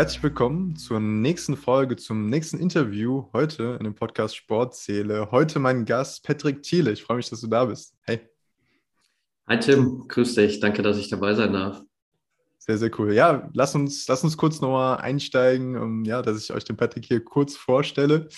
Herzlich willkommen zur nächsten Folge, zum nächsten Interview heute in dem Podcast Sportseele. Heute mein Gast Patrick Thiele. Ich freue mich, dass du da bist. Hey. Hi Tim, grüß dich. Danke, dass ich dabei sein darf. Sehr, sehr cool. Ja, lass uns, lass uns kurz nochmal einsteigen, um, ja, dass ich euch den Patrick hier kurz vorstelle.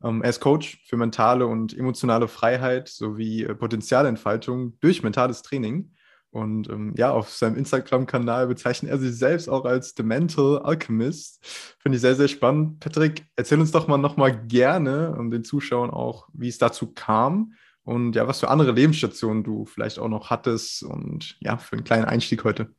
Um, ähm, er ist Coach für mentale und emotionale Freiheit sowie äh, Potenzialentfaltung durch mentales Training. Und ähm, ja, auf seinem Instagram-Kanal bezeichnet er sich selbst auch als The Mental Alchemist. Finde ich sehr, sehr spannend. Patrick, erzähl uns doch mal nochmal gerne und den Zuschauern auch, wie es dazu kam und ja, was für andere Lebensstationen du vielleicht auch noch hattest und ja, für einen kleinen Einstieg heute.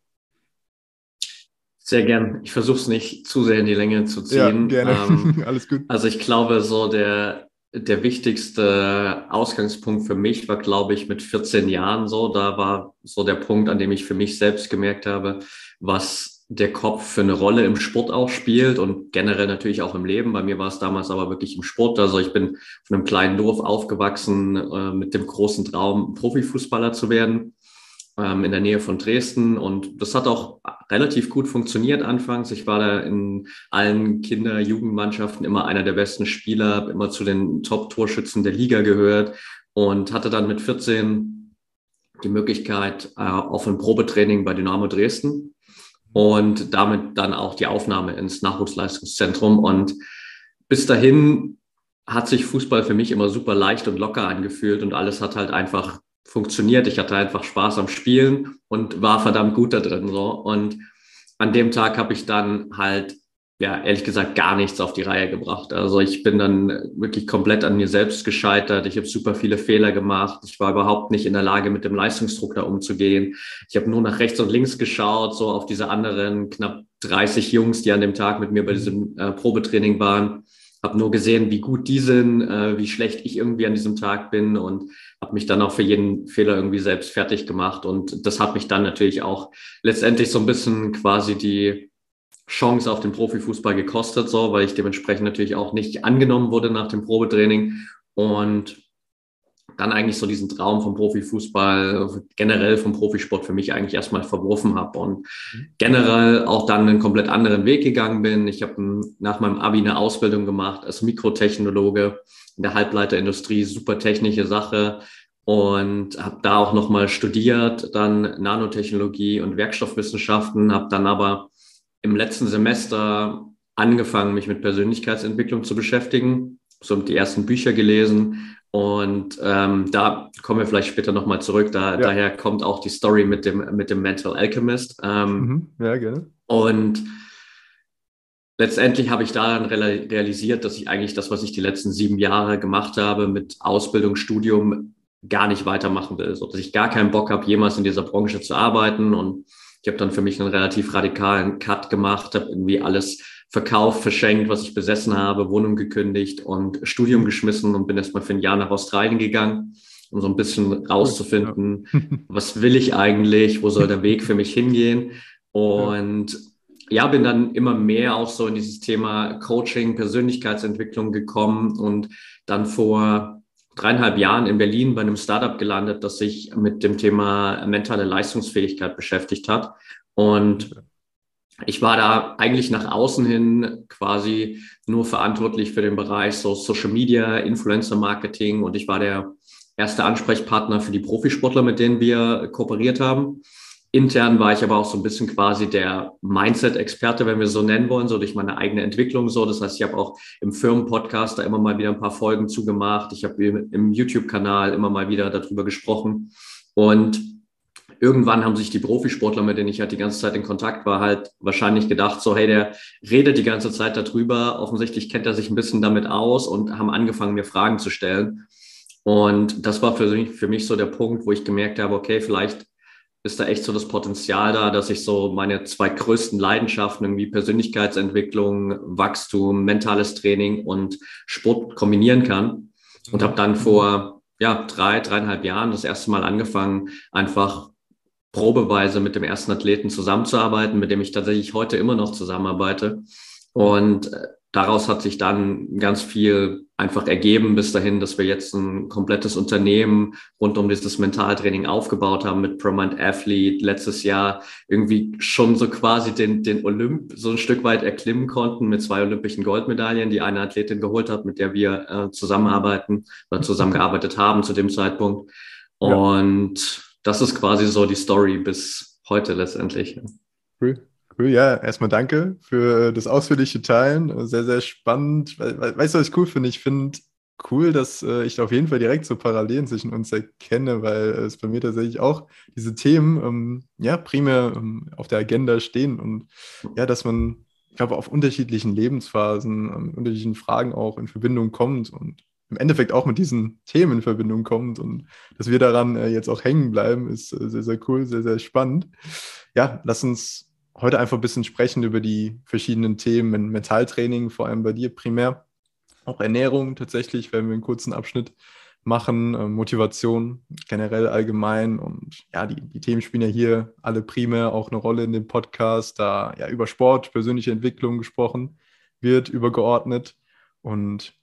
Sehr gern. Ich versuche es nicht zu sehr in die Länge zu ziehen. Ja, gerne. Ähm, Alles gut. Also ich glaube, so der, der wichtigste Ausgangspunkt für mich war, glaube ich, mit 14 Jahren so. Da war so der Punkt, an dem ich für mich selbst gemerkt habe, was der Kopf für eine Rolle im Sport auch spielt und generell natürlich auch im Leben. Bei mir war es damals aber wirklich im Sport. Also ich bin von einem kleinen Dorf aufgewachsen äh, mit dem großen Traum, Profifußballer zu werden ähm, in der Nähe von Dresden. Und das hat auch relativ gut funktioniert anfangs. Ich war da in allen Kinder-, Jugendmannschaften immer einer der besten Spieler, immer zu den Top-Torschützen der Liga gehört und hatte dann mit 14 die Möglichkeit äh, auf ein Probetraining bei Dynamo Dresden und damit dann auch die Aufnahme ins Nachwuchsleistungszentrum. Und bis dahin hat sich Fußball für mich immer super leicht und locker angefühlt und alles hat halt einfach funktioniert. Ich hatte einfach Spaß am Spielen und war verdammt gut da drin. So. Und an dem Tag habe ich dann halt, ja, ehrlich gesagt, gar nichts auf die Reihe gebracht. Also ich bin dann wirklich komplett an mir selbst gescheitert. Ich habe super viele Fehler gemacht. Ich war überhaupt nicht in der Lage, mit dem Leistungsdruck da umzugehen. Ich habe nur nach rechts und links geschaut, so auf diese anderen knapp 30 Jungs, die an dem Tag mit mir bei diesem äh, Probetraining waren habe nur gesehen, wie gut die sind, äh, wie schlecht ich irgendwie an diesem Tag bin und habe mich dann auch für jeden Fehler irgendwie selbst fertig gemacht. Und das hat mich dann natürlich auch letztendlich so ein bisschen quasi die Chance auf den Profifußball gekostet, so, weil ich dementsprechend natürlich auch nicht angenommen wurde nach dem Probetraining. Und dann eigentlich so diesen Traum vom Profifußball, generell vom Profisport für mich eigentlich erstmal verworfen habe und mhm. generell auch dann einen komplett anderen Weg gegangen bin. Ich habe nach meinem Abi eine Ausbildung gemacht als Mikrotechnologe in der Halbleiterindustrie, super technische Sache und habe da auch nochmal studiert, dann Nanotechnologie und Werkstoffwissenschaften, habe dann aber im letzten Semester angefangen, mich mit Persönlichkeitsentwicklung zu beschäftigen, so die ersten Bücher gelesen und ähm, da kommen wir vielleicht später nochmal zurück. Da, ja. Daher kommt auch die Story mit dem, mit dem Mental Alchemist. Ähm, mhm. Ja, gerne. Und letztendlich habe ich daran realisiert, dass ich eigentlich das, was ich die letzten sieben Jahre gemacht habe, mit Ausbildung, Studium, gar nicht weitermachen will. So, dass ich gar keinen Bock habe, jemals in dieser Branche zu arbeiten. Und ich habe dann für mich einen relativ radikalen Cut gemacht, habe irgendwie alles verkauft, verschenkt, was ich besessen habe, Wohnung gekündigt und Studium geschmissen und bin erstmal für ein Jahr nach Australien gegangen, um so ein bisschen rauszufinden, ja. was will ich eigentlich, wo soll der Weg für mich hingehen. Und ja. ja, bin dann immer mehr auch so in dieses Thema Coaching, Persönlichkeitsentwicklung gekommen und dann vor dreieinhalb Jahren in Berlin bei einem Startup gelandet, das sich mit dem Thema mentale Leistungsfähigkeit beschäftigt hat. Und ich war da eigentlich nach außen hin quasi nur verantwortlich für den Bereich so Social Media, Influencer Marketing und ich war der erste Ansprechpartner für die Profisportler, mit denen wir kooperiert haben. Intern war ich aber auch so ein bisschen quasi der Mindset-Experte, wenn wir so nennen wollen, so durch meine eigene Entwicklung so. Das heißt, ich habe auch im Firmenpodcast da immer mal wieder ein paar Folgen zugemacht. Ich habe im YouTube-Kanal immer mal wieder darüber gesprochen. Und irgendwann haben sich die Profisportler, mit denen ich halt die ganze Zeit in Kontakt war, halt wahrscheinlich gedacht, so, hey, der redet die ganze Zeit darüber. Offensichtlich kennt er sich ein bisschen damit aus und haben angefangen, mir Fragen zu stellen. Und das war für mich, für mich so der Punkt, wo ich gemerkt habe, okay, vielleicht ist da echt so das Potenzial da, dass ich so meine zwei größten Leidenschaften, irgendwie Persönlichkeitsentwicklung, Wachstum, mentales Training und Sport kombinieren kann. Und habe dann vor ja, drei, dreieinhalb Jahren das erste Mal angefangen, einfach probeweise mit dem ersten Athleten zusammenzuarbeiten, mit dem ich tatsächlich heute immer noch zusammenarbeite. Und äh, daraus hat sich dann ganz viel einfach ergeben bis dahin, dass wir jetzt ein komplettes Unternehmen rund um dieses Mentaltraining aufgebaut haben mit ProMind Athlete letztes Jahr irgendwie schon so quasi den, den Olymp so ein Stück weit erklimmen konnten mit zwei olympischen Goldmedaillen, die eine Athletin geholt hat, mit der wir äh, zusammenarbeiten oder zusammengearbeitet haben zu dem Zeitpunkt. Und ja. Das ist quasi so die Story bis heute letztendlich. Cool. Cool, ja, erstmal danke für das ausführliche Teilen. Sehr, sehr spannend. Weißt du, was ich cool finde? Ich finde cool, dass äh, ich auf jeden Fall direkt so Parallelen zwischen uns erkenne, weil es bei mir tatsächlich auch diese Themen ähm, ja primär ähm, auf der Agenda stehen und ja, dass man, ich glaube, auf unterschiedlichen Lebensphasen, ähm, unterschiedlichen Fragen auch in Verbindung kommt und im Endeffekt auch mit diesen Themen in Verbindung kommt und dass wir daran äh, jetzt auch hängen bleiben, ist äh, sehr, sehr cool, sehr, sehr spannend. Ja, lass uns heute einfach ein bisschen sprechen über die verschiedenen Themen, Mentaltraining, vor allem bei dir primär. Auch Ernährung tatsächlich, werden wir einen kurzen Abschnitt machen, äh, Motivation generell allgemein und ja, die, die Themen spielen ja hier alle primär auch eine Rolle in dem Podcast, da ja über Sport, persönliche Entwicklung gesprochen wird, übergeordnet und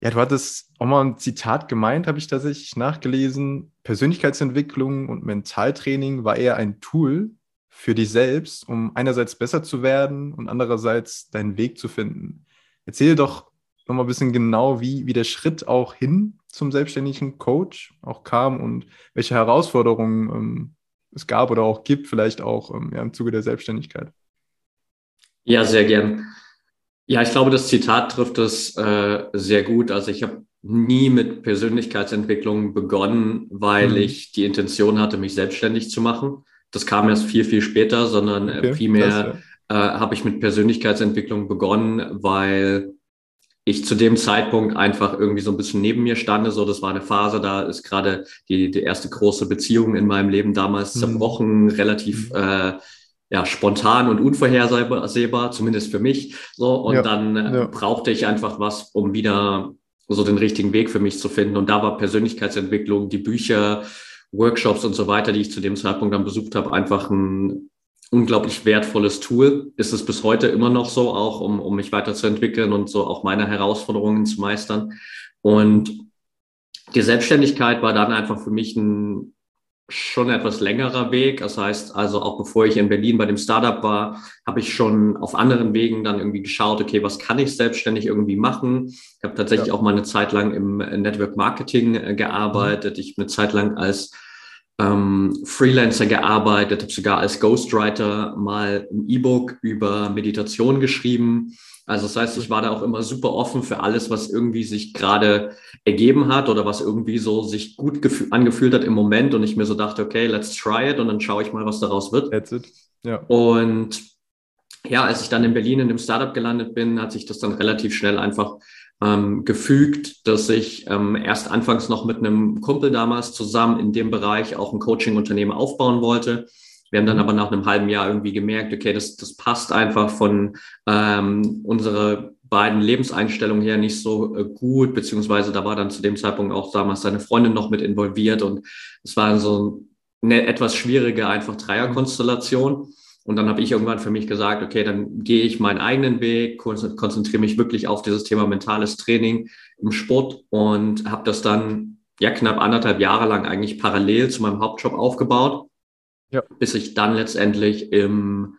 ja, du hattest auch mal ein Zitat gemeint, habe ich tatsächlich nachgelesen. Persönlichkeitsentwicklung und Mentaltraining war eher ein Tool, für dich selbst, um einerseits besser zu werden und andererseits deinen Weg zu finden. Erzähl doch nochmal ein bisschen genau, wie, wie der Schritt auch hin zum selbstständigen Coach auch kam und welche Herausforderungen ähm, es gab oder auch gibt, vielleicht auch ähm, ja, im Zuge der Selbstständigkeit. Ja, sehr gern. Ja, ich glaube, das Zitat trifft es äh, sehr gut. Also ich habe nie mit Persönlichkeitsentwicklung begonnen, weil mhm. ich die Intention hatte, mich selbstständig zu machen. Das kam erst viel, viel später, sondern äh, okay, primär äh, habe ich mit Persönlichkeitsentwicklung begonnen, weil ich zu dem Zeitpunkt einfach irgendwie so ein bisschen neben mir stande. So, das war eine Phase, da ist gerade die, die erste große Beziehung in meinem Leben damals mhm. zerbrochen, relativ mhm. äh, ja, spontan und unvorhersehbar, zumindest für mich. So, und ja, dann äh, ja. brauchte ich einfach was, um wieder so den richtigen Weg für mich zu finden. Und da war Persönlichkeitsentwicklung, die Bücher, Workshops und so weiter, die ich zu dem Zeitpunkt dann besucht habe, einfach ein unglaublich wertvolles Tool. Ist es bis heute immer noch so, auch um, um mich weiterzuentwickeln und so auch meine Herausforderungen zu meistern. Und die Selbstständigkeit war dann einfach für mich ein schon etwas längerer Weg. Das heißt, also auch bevor ich in Berlin bei dem Startup war, habe ich schon auf anderen Wegen dann irgendwie geschaut, okay, was kann ich selbstständig irgendwie machen? Ich habe tatsächlich ja. auch mal eine Zeit lang im Network Marketing äh, gearbeitet. Ich habe eine Zeit lang als ähm, Freelancer gearbeitet, habe sogar als Ghostwriter mal ein E-Book über Meditation geschrieben. Also das heißt, ich war da auch immer super offen für alles, was irgendwie sich gerade ergeben hat oder was irgendwie so sich gut angefühlt hat im Moment und ich mir so dachte, okay, let's try it und dann schaue ich mal, was daraus wird. That's it. Ja. Und ja, als ich dann in Berlin in dem Startup gelandet bin, hat sich das dann relativ schnell einfach ähm, gefügt, dass ich ähm, erst anfangs noch mit einem Kumpel damals zusammen in dem Bereich auch ein Coaching-Unternehmen aufbauen wollte wir haben dann aber nach einem halben Jahr irgendwie gemerkt, okay, das, das passt einfach von ähm, unserer beiden Lebenseinstellungen her nicht so äh, gut, beziehungsweise da war dann zu dem Zeitpunkt auch damals seine Freundin noch mit involviert und es war so eine etwas schwierige einfach Dreierkonstellation. Und dann habe ich irgendwann für mich gesagt, okay, dann gehe ich meinen eigenen Weg, konzentriere mich wirklich auf dieses Thema mentales Training im Sport und habe das dann ja knapp anderthalb Jahre lang eigentlich parallel zu meinem Hauptjob aufgebaut ja. bis ich dann letztendlich im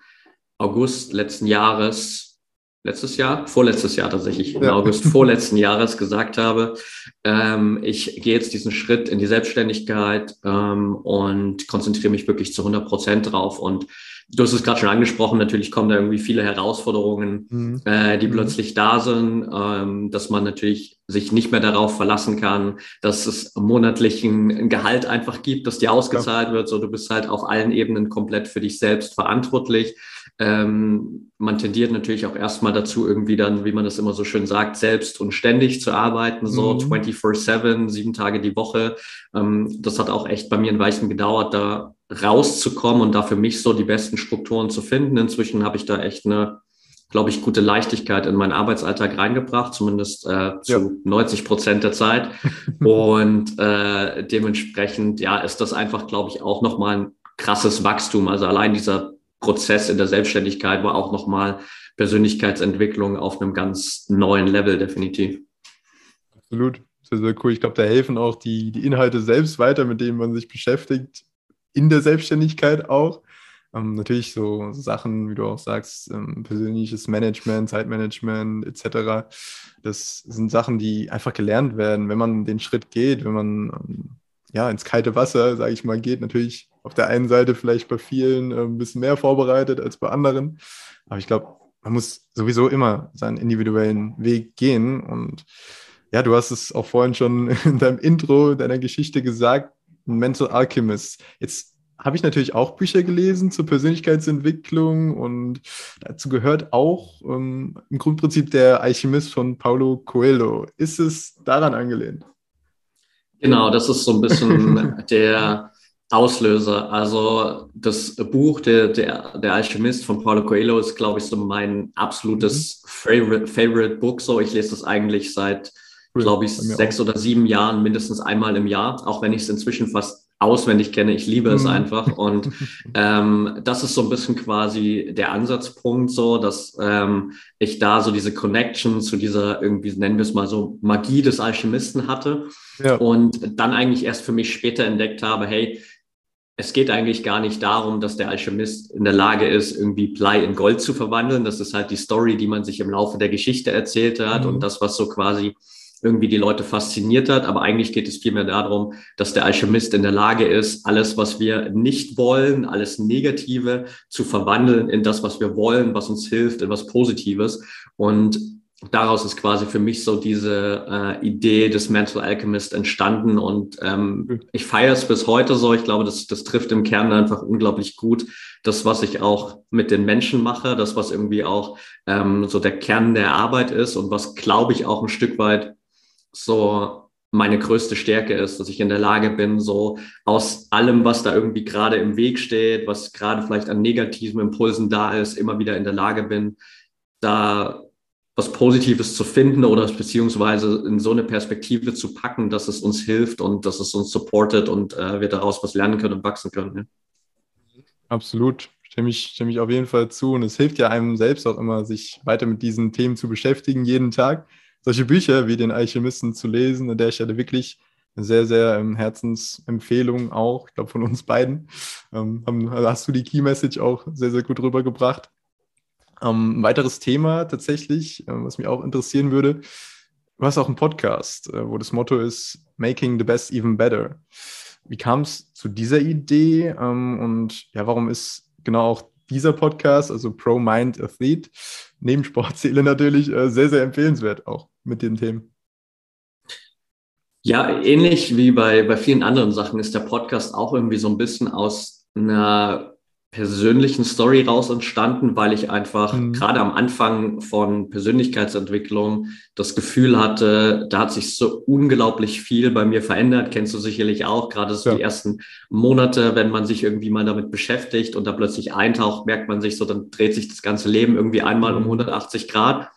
August letzten Jahres, letztes Jahr, vorletztes Jahr tatsächlich, im ja. August vorletzten Jahres gesagt habe, ähm, ich gehe jetzt diesen Schritt in die Selbstständigkeit ähm, und konzentriere mich wirklich zu 100 Prozent drauf und Du hast es gerade schon angesprochen, natürlich kommen da irgendwie viele Herausforderungen, mhm. äh, die mhm. plötzlich da sind, ähm, dass man natürlich sich nicht mehr darauf verlassen kann, dass es monatlich ein, Gehalt einfach gibt, das dir ausgezahlt ja. wird. So, du bist halt auf allen Ebenen komplett für dich selbst verantwortlich. Ähm, man tendiert natürlich auch erstmal dazu, irgendwie dann, wie man das immer so schön sagt, selbst und ständig zu arbeiten, so mhm. 24-7, sieben Tage die Woche. Ähm, das hat auch echt bei mir ein Weilchen gedauert, da rauszukommen und da für mich so die besten Strukturen zu finden. Inzwischen habe ich da echt eine, glaube ich, gute Leichtigkeit in meinen Arbeitsalltag reingebracht, zumindest äh, zu ja. 90 Prozent der Zeit. und äh, dementsprechend, ja, ist das einfach, glaube ich, auch nochmal ein krasses Wachstum. Also allein dieser Prozess in der Selbstständigkeit war auch nochmal Persönlichkeitsentwicklung auf einem ganz neuen Level, definitiv. Absolut. Sehr, sehr cool. Ich glaube, da helfen auch die, die Inhalte selbst weiter, mit denen man sich beschäftigt, in der Selbstständigkeit auch. Ähm, natürlich so Sachen, wie du auch sagst, ähm, persönliches Management, Zeitmanagement etc. Das sind Sachen, die einfach gelernt werden, wenn man den Schritt geht, wenn man ähm, ja ins kalte Wasser, sage ich mal, geht. Natürlich auf der einen Seite vielleicht bei vielen äh, ein bisschen mehr vorbereitet als bei anderen. Aber ich glaube, man muss sowieso immer seinen individuellen Weg gehen. Und ja, du hast es auch vorhin schon in deinem Intro deiner Geschichte gesagt, Mental Alchemist. Jetzt habe ich natürlich auch Bücher gelesen zur Persönlichkeitsentwicklung und dazu gehört auch ähm, im Grundprinzip der Alchemist von Paulo Coelho. Ist es daran angelehnt? Genau, das ist so ein bisschen der Auslöser. Also das Buch der, der, der Alchemist von Paulo Coelho ist, glaube ich, so mein absolutes mhm. Favorite, Favorite Book. So, ich lese das eigentlich seit, glaube ich, sechs auch. oder sieben Jahren mindestens einmal im Jahr, auch wenn ich es inzwischen fast auswendig kenne. Ich liebe es mhm. einfach. Und ähm, das ist so ein bisschen quasi der Ansatzpunkt, so dass ähm, ich da so diese Connection zu dieser irgendwie, nennen wir es mal so, Magie des Alchemisten hatte. Ja. Und dann eigentlich erst für mich später entdeckt habe, hey, es geht eigentlich gar nicht darum, dass der Alchemist in der Lage ist, irgendwie Blei in Gold zu verwandeln. Das ist halt die Story, die man sich im Laufe der Geschichte erzählt hat mhm. und das, was so quasi irgendwie die Leute fasziniert hat. Aber eigentlich geht es vielmehr darum, dass der Alchemist in der Lage ist, alles, was wir nicht wollen, alles Negative zu verwandeln in das, was wir wollen, was uns hilft, in was Positives. Und daraus ist quasi für mich so diese äh, Idee des Mental Alchemist entstanden und ähm, mhm. ich feiere es bis heute so. Ich glaube, das, das trifft im Kern einfach unglaublich gut das, was ich auch mit den Menschen mache, das, was irgendwie auch ähm, so der Kern der Arbeit ist und was, glaube ich, auch ein Stück weit so meine größte Stärke ist, dass ich in der Lage bin, so aus allem, was da irgendwie gerade im Weg steht, was gerade vielleicht an negativen Impulsen da ist, immer wieder in der Lage bin, da was Positives zu finden oder beziehungsweise in so eine Perspektive zu packen, dass es uns hilft und dass es uns supportet und äh, wir daraus was lernen können und wachsen können. Ja. Absolut. Stimme ich, stimme ich auf jeden Fall zu. Und es hilft ja einem selbst auch immer, sich weiter mit diesen Themen zu beschäftigen, jeden Tag solche Bücher wie den Alchemisten zu lesen, an der Stelle wirklich eine sehr, sehr ähm, Herzensempfehlung auch, ich glaube von uns beiden. Ähm, hast du die Key Message auch sehr, sehr gut rübergebracht. Ähm, ein weiteres Thema tatsächlich, äh, was mich auch interessieren würde, du hast auch einen Podcast, äh, wo das Motto ist Making the Best Even Better. Wie kam es zu dieser Idee ähm, und ja, warum ist genau auch dieser Podcast, also Pro Mind Athlete, neben Sportziele natürlich äh, sehr, sehr empfehlenswert auch mit den Themen. Ja, ähnlich wie bei, bei vielen anderen Sachen ist der Podcast auch irgendwie so ein bisschen aus einer persönlichen Story raus entstanden, weil ich einfach mhm. gerade am Anfang von Persönlichkeitsentwicklung das Gefühl hatte, da hat sich so unglaublich viel bei mir verändert. Kennst du sicherlich auch, gerade so ja. die ersten Monate, wenn man sich irgendwie mal damit beschäftigt und da plötzlich eintaucht, merkt man sich so, dann dreht sich das ganze Leben irgendwie einmal um 180 mhm. Grad.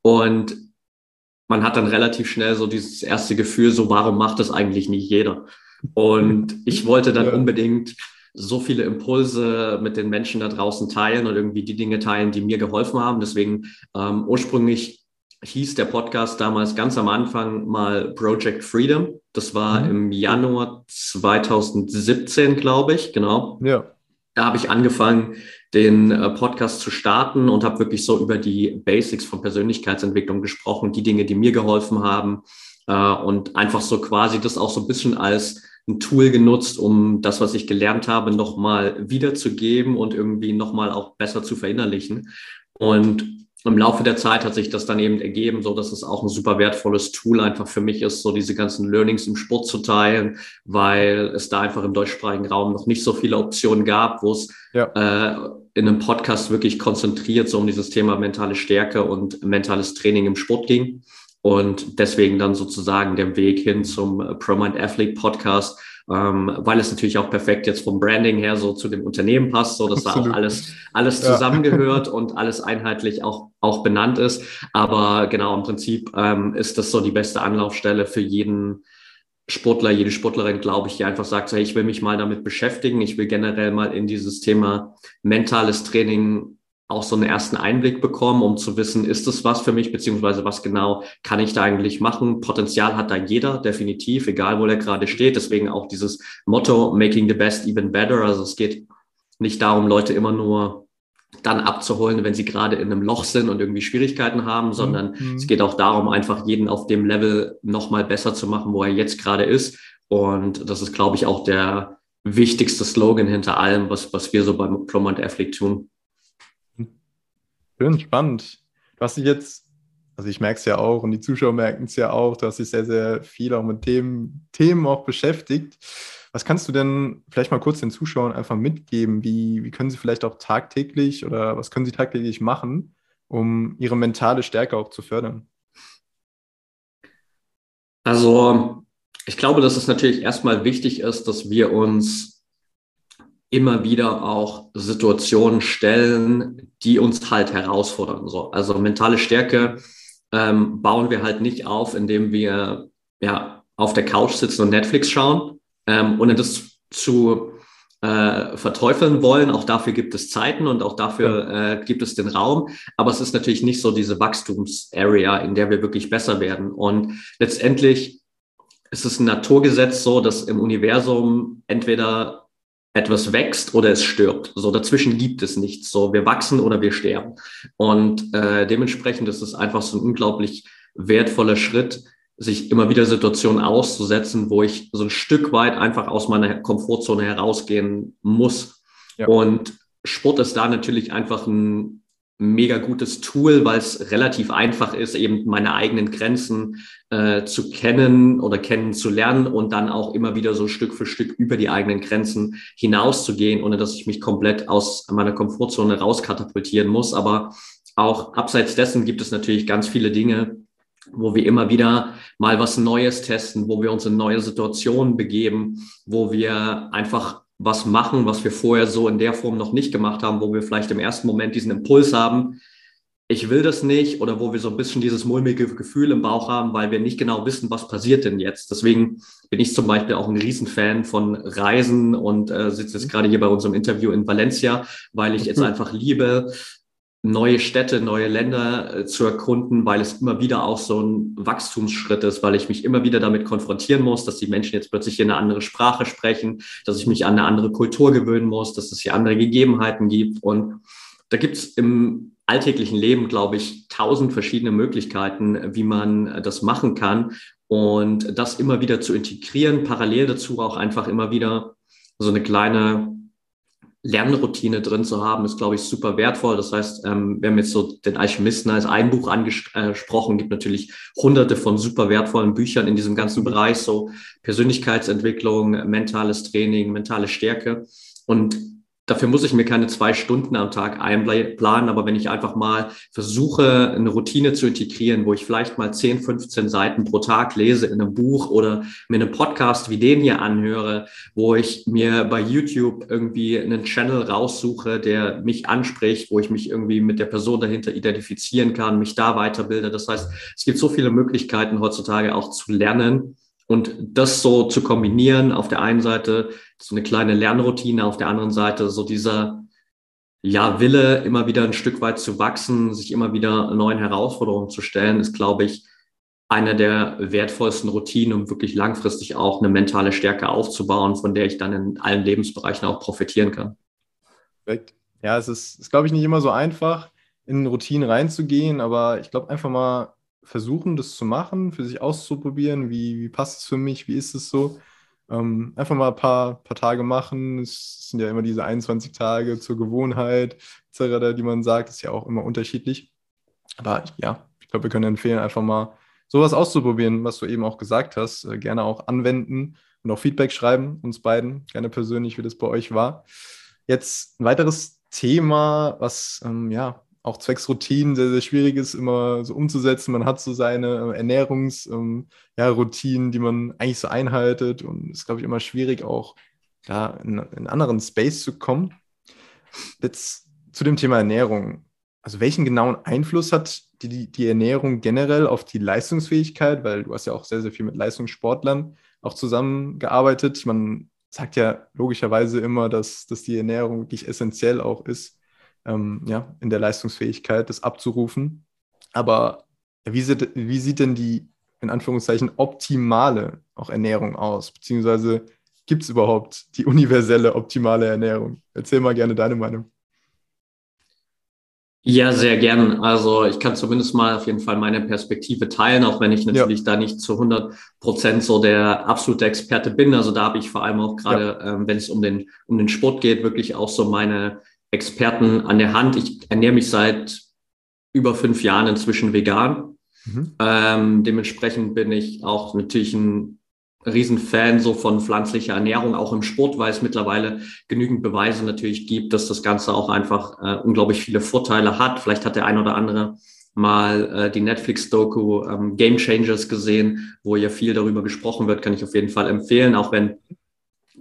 Und man hat dann relativ schnell so dieses erste Gefühl, so warum macht das eigentlich nicht jeder? Und ich wollte dann ja. unbedingt so viele Impulse mit den Menschen da draußen teilen und irgendwie die Dinge teilen, die mir geholfen haben. Deswegen ähm, ursprünglich hieß der Podcast damals ganz am Anfang mal Project Freedom. Das war mhm. im Januar 2017, glaube ich, genau. Ja. Da habe ich angefangen, den äh, Podcast zu starten und habe wirklich so über die Basics von Persönlichkeitsentwicklung gesprochen, die Dinge, die mir geholfen haben äh, und einfach so quasi das auch so ein bisschen als ein Tool genutzt, um das, was ich gelernt habe, nochmal wiederzugeben und irgendwie nochmal auch besser zu verinnerlichen. Und im Laufe der Zeit hat sich das dann eben ergeben, so dass es auch ein super wertvolles Tool einfach für mich ist, so diese ganzen Learnings im Sport zu teilen, weil es da einfach im deutschsprachigen Raum noch nicht so viele Optionen gab, wo es ja. äh, in einem Podcast wirklich konzentriert so um dieses Thema mentale Stärke und mentales Training im Sport ging. Und deswegen dann sozusagen der Weg hin zum ProMind Athlete Podcast, ähm, weil es natürlich auch perfekt jetzt vom Branding her so zu dem Unternehmen passt, so dass Absolut. da auch alles, alles zusammengehört ja. und alles einheitlich auch, auch benannt ist. Aber genau, im Prinzip ähm, ist das so die beste Anlaufstelle für jeden Sportler, jede Sportlerin, glaube ich, die einfach sagt, hey, ich will mich mal damit beschäftigen, ich will generell mal in dieses Thema mentales Training auch so einen ersten Einblick bekommen, um zu wissen, ist es was für mich, beziehungsweise was genau kann ich da eigentlich machen. Potenzial hat da jeder, definitiv, egal wo er gerade steht. Deswegen auch dieses Motto, making the best even better. Also es geht nicht darum, Leute immer nur dann abzuholen, wenn sie gerade in einem Loch sind und irgendwie Schwierigkeiten haben, sondern mhm. es geht auch darum, einfach jeden auf dem Level nochmal besser zu machen, wo er jetzt gerade ist. Und das ist, glaube ich, auch der wichtigste Slogan hinter allem, was, was wir so beim Plumber Athletic tun. Schön, spannend. Du hast dich jetzt, also ich merke es ja auch und die Zuschauer merken es ja auch, du hast dich sehr, sehr viel auch mit Themen, Themen auch beschäftigt. Was kannst du denn vielleicht mal kurz den Zuschauern einfach mitgeben? Wie, wie können sie vielleicht auch tagtäglich oder was können sie tagtäglich machen, um ihre mentale Stärke auch zu fördern? Also ich glaube, dass es natürlich erstmal wichtig ist, dass wir uns immer wieder auch Situationen stellen, die uns halt herausfordern. So, also mentale Stärke ähm, bauen wir halt nicht auf, indem wir ja auf der Couch sitzen und Netflix schauen, ähm, ohne das zu äh, verteufeln wollen. Auch dafür gibt es Zeiten und auch dafür äh, gibt es den Raum. Aber es ist natürlich nicht so diese Wachstumsarea, in der wir wirklich besser werden. Und letztendlich ist es ein Naturgesetz so, dass im Universum entweder etwas wächst oder es stirbt. So dazwischen gibt es nichts. So wir wachsen oder wir sterben. Und äh, dementsprechend ist es einfach so ein unglaublich wertvoller Schritt, sich immer wieder Situationen auszusetzen, wo ich so ein Stück weit einfach aus meiner Komfortzone herausgehen muss. Ja. Und Sport ist da natürlich einfach ein mega gutes Tool, weil es relativ einfach ist, eben meine eigenen Grenzen äh, zu kennen oder kennenzulernen und dann auch immer wieder so Stück für Stück über die eigenen Grenzen hinauszugehen, ohne dass ich mich komplett aus meiner Komfortzone rauskatapultieren muss. Aber auch abseits dessen gibt es natürlich ganz viele Dinge, wo wir immer wieder mal was Neues testen, wo wir uns in neue Situationen begeben, wo wir einfach was machen, was wir vorher so in der Form noch nicht gemacht haben, wo wir vielleicht im ersten Moment diesen Impuls haben, ich will das nicht, oder wo wir so ein bisschen dieses mulmige Gefühl im Bauch haben, weil wir nicht genau wissen, was passiert denn jetzt. Deswegen bin ich zum Beispiel auch ein Riesenfan von Reisen und äh, sitze jetzt gerade hier bei unserem Interview in Valencia, weil ich jetzt mhm. einfach liebe, neue Städte, neue Länder äh, zu erkunden, weil es immer wieder auch so ein Wachstumsschritt ist, weil ich mich immer wieder damit konfrontieren muss, dass die Menschen jetzt plötzlich hier eine andere Sprache sprechen, dass ich mich an eine andere Kultur gewöhnen muss, dass es hier andere Gegebenheiten gibt. Und da gibt es im alltäglichen Leben, glaube ich, tausend verschiedene Möglichkeiten, wie man das machen kann. Und das immer wieder zu integrieren, parallel dazu auch einfach immer wieder so eine kleine Lernroutine drin zu haben, ist, glaube ich, super wertvoll. Das heißt, ähm, wir haben jetzt so den Alchemisten als ein Buch angesprochen, gibt natürlich hunderte von super wertvollen Büchern in diesem ganzen Bereich, so Persönlichkeitsentwicklung, mentales Training, mentale Stärke. Und Dafür muss ich mir keine zwei Stunden am Tag einplanen, aber wenn ich einfach mal versuche, eine Routine zu integrieren, wo ich vielleicht mal 10, 15 Seiten pro Tag lese in einem Buch oder mir einen Podcast wie den hier anhöre, wo ich mir bei YouTube irgendwie einen Channel raussuche, der mich anspricht, wo ich mich irgendwie mit der Person dahinter identifizieren kann, mich da weiterbilde. Das heißt, es gibt so viele Möglichkeiten heutzutage auch zu lernen und das so zu kombinieren, auf der einen Seite so eine kleine Lernroutine, auf der anderen Seite so dieser ja, Wille, immer wieder ein Stück weit zu wachsen, sich immer wieder neuen Herausforderungen zu stellen, ist, glaube ich, eine der wertvollsten Routinen, um wirklich langfristig auch eine mentale Stärke aufzubauen, von der ich dann in allen Lebensbereichen auch profitieren kann. Perfekt. Ja, es ist, ist glaube ich, nicht immer so einfach, in Routinen reinzugehen, aber ich glaube einfach mal versuchen, das zu machen, für sich auszuprobieren, wie, wie passt es für mich, wie ist es so. Ähm, einfach mal ein paar, paar Tage machen. Es sind ja immer diese 21 Tage zur Gewohnheit, die man sagt, ist ja auch immer unterschiedlich. Aber ja, ich glaube, wir können empfehlen, einfach mal sowas auszuprobieren, was du eben auch gesagt hast. Äh, gerne auch anwenden und auch Feedback schreiben, uns beiden, gerne persönlich, wie das bei euch war. Jetzt ein weiteres Thema, was ähm, ja auch zwecks Routinen sehr, sehr schwierig ist, immer so umzusetzen. Man hat so seine äh, Ernährungsroutinen, ähm, ja, die man eigentlich so einhaltet und es ist, glaube ich, immer schwierig, auch da in, in einen anderen Space zu kommen. Jetzt zu dem Thema Ernährung. Also welchen genauen Einfluss hat die, die Ernährung generell auf die Leistungsfähigkeit? Weil du hast ja auch sehr, sehr viel mit Leistungssportlern auch zusammengearbeitet. Man sagt ja logischerweise immer, dass, dass die Ernährung wirklich essentiell auch ist ähm, ja, in der Leistungsfähigkeit, das abzurufen. Aber wie sieht, wie sieht denn die, in Anführungszeichen, optimale auch Ernährung aus? Beziehungsweise gibt es überhaupt die universelle optimale Ernährung? Erzähl mal gerne deine Meinung. Ja, sehr gern. Also ich kann zumindest mal auf jeden Fall meine Perspektive teilen, auch wenn ich natürlich ja. da nicht zu 100 Prozent so der absolute Experte bin. Also da habe ich vor allem auch gerade, ja. ähm, wenn es um den, um den Sport geht, wirklich auch so meine Experten an der Hand. Ich ernähre mich seit über fünf Jahren inzwischen vegan. Mhm. Ähm, dementsprechend bin ich auch natürlich ein Riesenfan so von pflanzlicher Ernährung, auch im Sport, weil es mittlerweile genügend Beweise natürlich gibt, dass das Ganze auch einfach äh, unglaublich viele Vorteile hat. Vielleicht hat der ein oder andere mal äh, die Netflix-Doku ähm, Game Changers gesehen, wo ja viel darüber gesprochen wird, kann ich auf jeden Fall empfehlen, auch wenn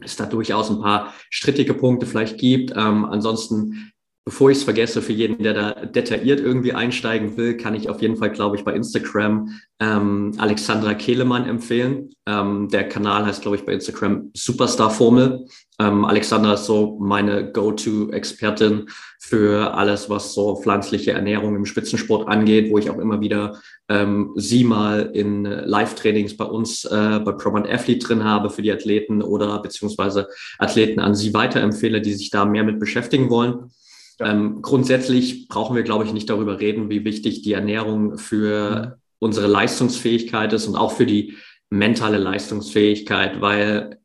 es da durchaus ein paar strittige Punkte vielleicht gibt. Ähm, ansonsten Bevor ich es vergesse, für jeden, der da detailliert irgendwie einsteigen will, kann ich auf jeden Fall, glaube ich, bei Instagram ähm, Alexandra Kehlemann empfehlen. Ähm, der Kanal heißt, glaube ich, bei Instagram Superstar Formel. Ähm, Alexandra ist so meine Go-To-Expertin für alles, was so pflanzliche Ernährung im Spitzensport angeht, wo ich auch immer wieder ähm, sie mal in Live-Trainings bei uns äh, bei Promant Athlete drin habe für die Athleten oder beziehungsweise Athleten an sie weiterempfehle, die sich da mehr mit beschäftigen wollen. Ähm, grundsätzlich brauchen wir, glaube ich, nicht darüber reden, wie wichtig die Ernährung für mhm. unsere Leistungsfähigkeit ist und auch für die mentale Leistungsfähigkeit, weil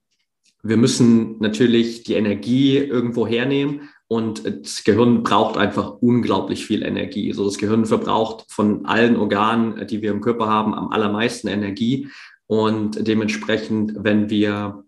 wir müssen natürlich die Energie irgendwo hernehmen und das Gehirn braucht einfach unglaublich viel Energie. So das Gehirn verbraucht von allen Organen, die wir im Körper haben, am allermeisten Energie und dementsprechend, wenn wir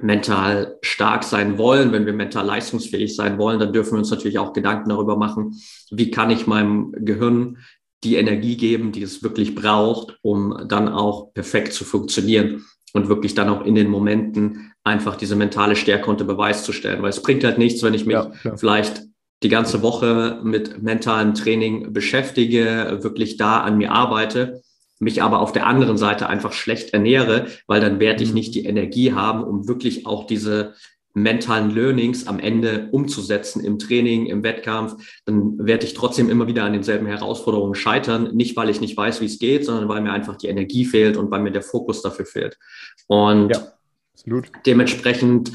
mental stark sein wollen, wenn wir mental leistungsfähig sein wollen, dann dürfen wir uns natürlich auch Gedanken darüber machen, wie kann ich meinem Gehirn die Energie geben, die es wirklich braucht, um dann auch perfekt zu funktionieren und wirklich dann auch in den Momenten einfach diese mentale Stärke unter Beweis zu stellen. Weil es bringt halt nichts, wenn ich mich ja, vielleicht die ganze Woche mit mentalem Training beschäftige, wirklich da an mir arbeite mich aber auf der anderen Seite einfach schlecht ernähre, weil dann werde ich mhm. nicht die Energie haben, um wirklich auch diese mentalen Learnings am Ende umzusetzen im Training, im Wettkampf, dann werde ich trotzdem immer wieder an denselben Herausforderungen scheitern. Nicht, weil ich nicht weiß, wie es geht, sondern weil mir einfach die Energie fehlt und weil mir der Fokus dafür fehlt. Und ja, dementsprechend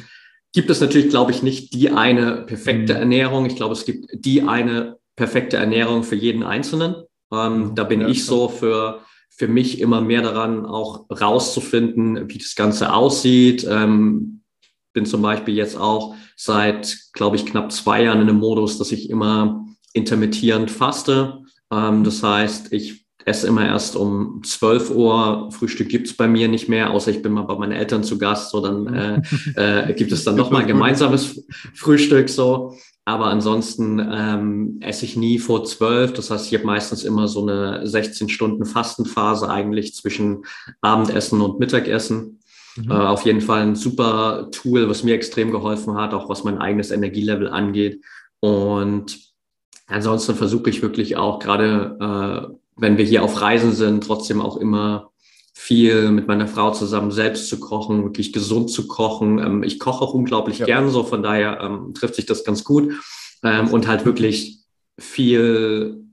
gibt es natürlich, glaube ich, nicht die eine perfekte mhm. Ernährung. Ich glaube, es gibt die eine perfekte Ernährung für jeden Einzelnen. Ähm, mhm. da bin ja, ich so für für mich immer mehr daran, auch rauszufinden, wie das Ganze aussieht. Ähm, bin zum Beispiel jetzt auch seit, glaube ich, knapp zwei Jahren in einem Modus, dass ich immer intermittierend faste. Ähm, das heißt, ich esse immer erst um 12 Uhr. Frühstück gibt's bei mir nicht mehr, außer ich bin mal bei meinen Eltern zu Gast. So, dann äh, äh, gibt es dann nochmal gemeinsames Frühstück. So. Aber ansonsten ähm, esse ich nie vor zwölf. Das heißt, ich habe meistens immer so eine 16 Stunden Fastenphase eigentlich zwischen Abendessen und Mittagessen. Mhm. Äh, auf jeden Fall ein super Tool, was mir extrem geholfen hat, auch was mein eigenes Energielevel angeht. Und ansonsten versuche ich wirklich auch gerade, äh, wenn wir hier auf Reisen sind, trotzdem auch immer viel mit meiner Frau zusammen selbst zu kochen, wirklich gesund zu kochen. Ähm, ich koche auch unglaublich ja. gern so, von daher ähm, trifft sich das ganz gut. Ähm, und halt wirklich viel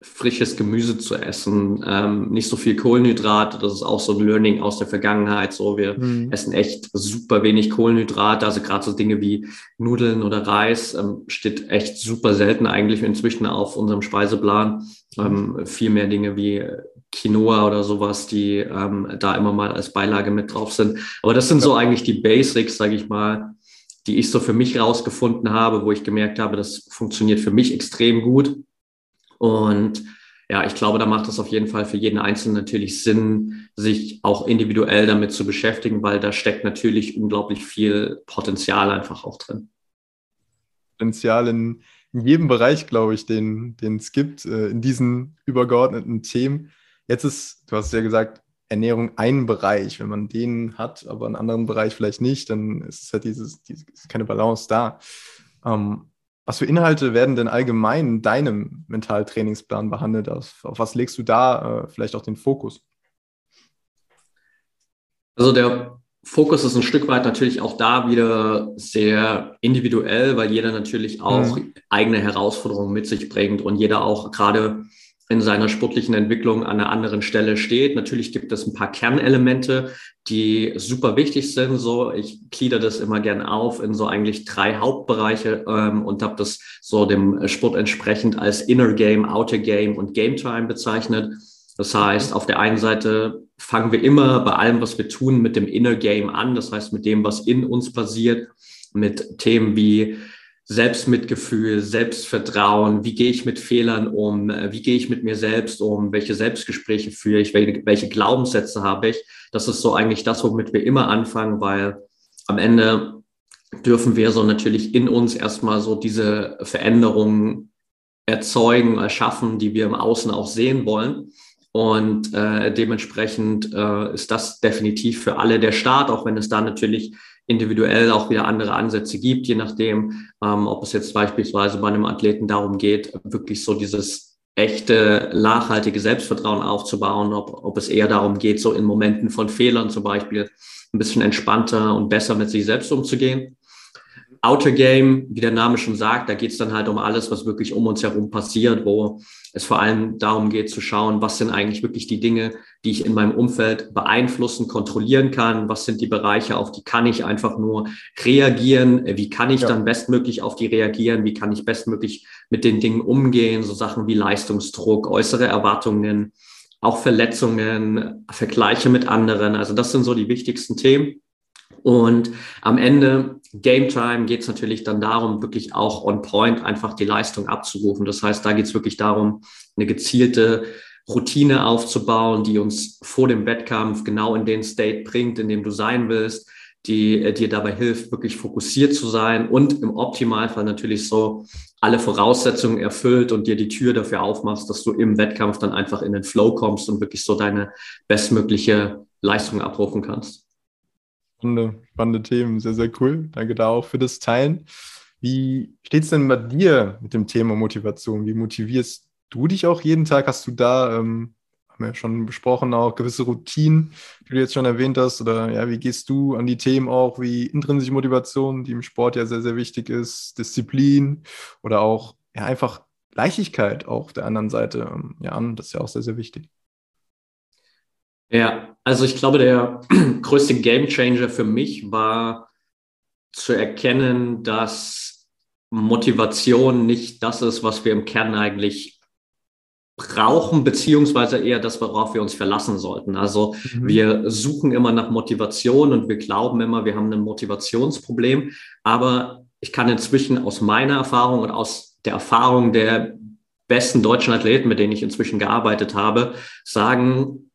frisches Gemüse zu essen, ähm, nicht so viel Kohlenhydrate. Das ist auch so ein Learning aus der Vergangenheit. So, wir mhm. essen echt super wenig Kohlenhydrate. Also gerade so Dinge wie Nudeln oder Reis ähm, steht echt super selten eigentlich inzwischen auf unserem Speiseplan. Ähm, viel mehr Dinge wie Quinoa oder sowas, die ähm, da immer mal als Beilage mit drauf sind. Aber das sind so eigentlich die Basics, sage ich mal, die ich so für mich rausgefunden habe, wo ich gemerkt habe, das funktioniert für mich extrem gut. Und ja, ich glaube, da macht es auf jeden Fall für jeden Einzelnen natürlich Sinn, sich auch individuell damit zu beschäftigen, weil da steckt natürlich unglaublich viel Potenzial einfach auch drin. Potenzial in, in jedem Bereich, glaube ich, den, den es gibt, äh, in diesen übergeordneten Themen. Jetzt ist, du hast ja gesagt, Ernährung ein Bereich. Wenn man den hat, aber einen anderen Bereich vielleicht nicht, dann ist es halt dieses, dieses keine Balance da. Ähm, was für Inhalte werden denn allgemein in deinem Mentaltrainingsplan behandelt? Auf, auf was legst du da äh, vielleicht auch den Fokus? Also der Fokus ist ein Stück weit natürlich auch da wieder sehr individuell, weil jeder natürlich auch mhm. eigene Herausforderungen mit sich bringt und jeder auch gerade in seiner sportlichen Entwicklung an einer anderen Stelle steht. Natürlich gibt es ein paar Kernelemente, die super wichtig sind. So, ich glieder das immer gern auf in so eigentlich drei Hauptbereiche ähm, und habe das so dem Sport entsprechend als Inner Game, Outer Game und Game Time bezeichnet. Das heißt, auf der einen Seite fangen wir immer bei allem, was wir tun, mit dem Inner Game an. Das heißt, mit dem, was in uns passiert, mit Themen wie Selbstmitgefühl, Selbstvertrauen, wie gehe ich mit Fehlern um, wie gehe ich mit mir selbst um, welche Selbstgespräche führe ich, welche, welche Glaubenssätze habe ich. Das ist so eigentlich das, womit wir immer anfangen, weil am Ende dürfen wir so natürlich in uns erstmal so diese Veränderungen erzeugen, erschaffen, die wir im Außen auch sehen wollen. Und äh, dementsprechend äh, ist das definitiv für alle der Start, auch wenn es da natürlich individuell auch wieder andere Ansätze gibt, je nachdem, ähm, ob es jetzt beispielsweise bei einem Athleten darum geht, wirklich so dieses echte, nachhaltige Selbstvertrauen aufzubauen, ob, ob es eher darum geht, so in Momenten von Fehlern zum Beispiel ein bisschen entspannter und besser mit sich selbst umzugehen. Outer Game, wie der Name schon sagt, da geht es dann halt um alles, was wirklich um uns herum passiert, wo es vor allem darum geht zu schauen, was sind eigentlich wirklich die Dinge, die ich in meinem Umfeld beeinflussen, kontrollieren kann, was sind die Bereiche, auf die kann ich einfach nur reagieren, wie kann ich ja. dann bestmöglich auf die reagieren, wie kann ich bestmöglich mit den Dingen umgehen, so Sachen wie Leistungsdruck, äußere Erwartungen, auch Verletzungen, Vergleiche mit anderen. Also das sind so die wichtigsten Themen. Und am Ende, Game Time, geht es natürlich dann darum, wirklich auch on point einfach die Leistung abzurufen. Das heißt, da geht es wirklich darum, eine gezielte Routine aufzubauen, die uns vor dem Wettkampf genau in den State bringt, in dem du sein willst, die äh, dir dabei hilft, wirklich fokussiert zu sein und im Optimalfall natürlich so alle Voraussetzungen erfüllt und dir die Tür dafür aufmachst, dass du im Wettkampf dann einfach in den Flow kommst und wirklich so deine bestmögliche Leistung abrufen kannst. Spannende, spannende Themen, sehr, sehr cool. Danke da auch für das Teilen. Wie steht es denn bei dir mit dem Thema Motivation? Wie motivierst du dich auch jeden Tag? Hast du da, ähm, haben wir ja schon besprochen, auch gewisse Routinen, die du jetzt schon erwähnt hast? Oder ja, wie gehst du an die Themen auch wie intrinsische Motivation, die im Sport ja sehr, sehr wichtig ist, Disziplin oder auch ja, einfach Leichtigkeit auch auf der anderen Seite ähm, ja, an? Das ist ja auch sehr, sehr wichtig. Ja, also ich glaube, der größte Gamechanger für mich war zu erkennen, dass Motivation nicht das ist, was wir im Kern eigentlich brauchen, beziehungsweise eher das, worauf wir uns verlassen sollten. Also mhm. wir suchen immer nach Motivation und wir glauben immer, wir haben ein Motivationsproblem. Aber ich kann inzwischen aus meiner Erfahrung und aus der Erfahrung der besten deutschen Athleten, mit denen ich inzwischen gearbeitet habe, sagen,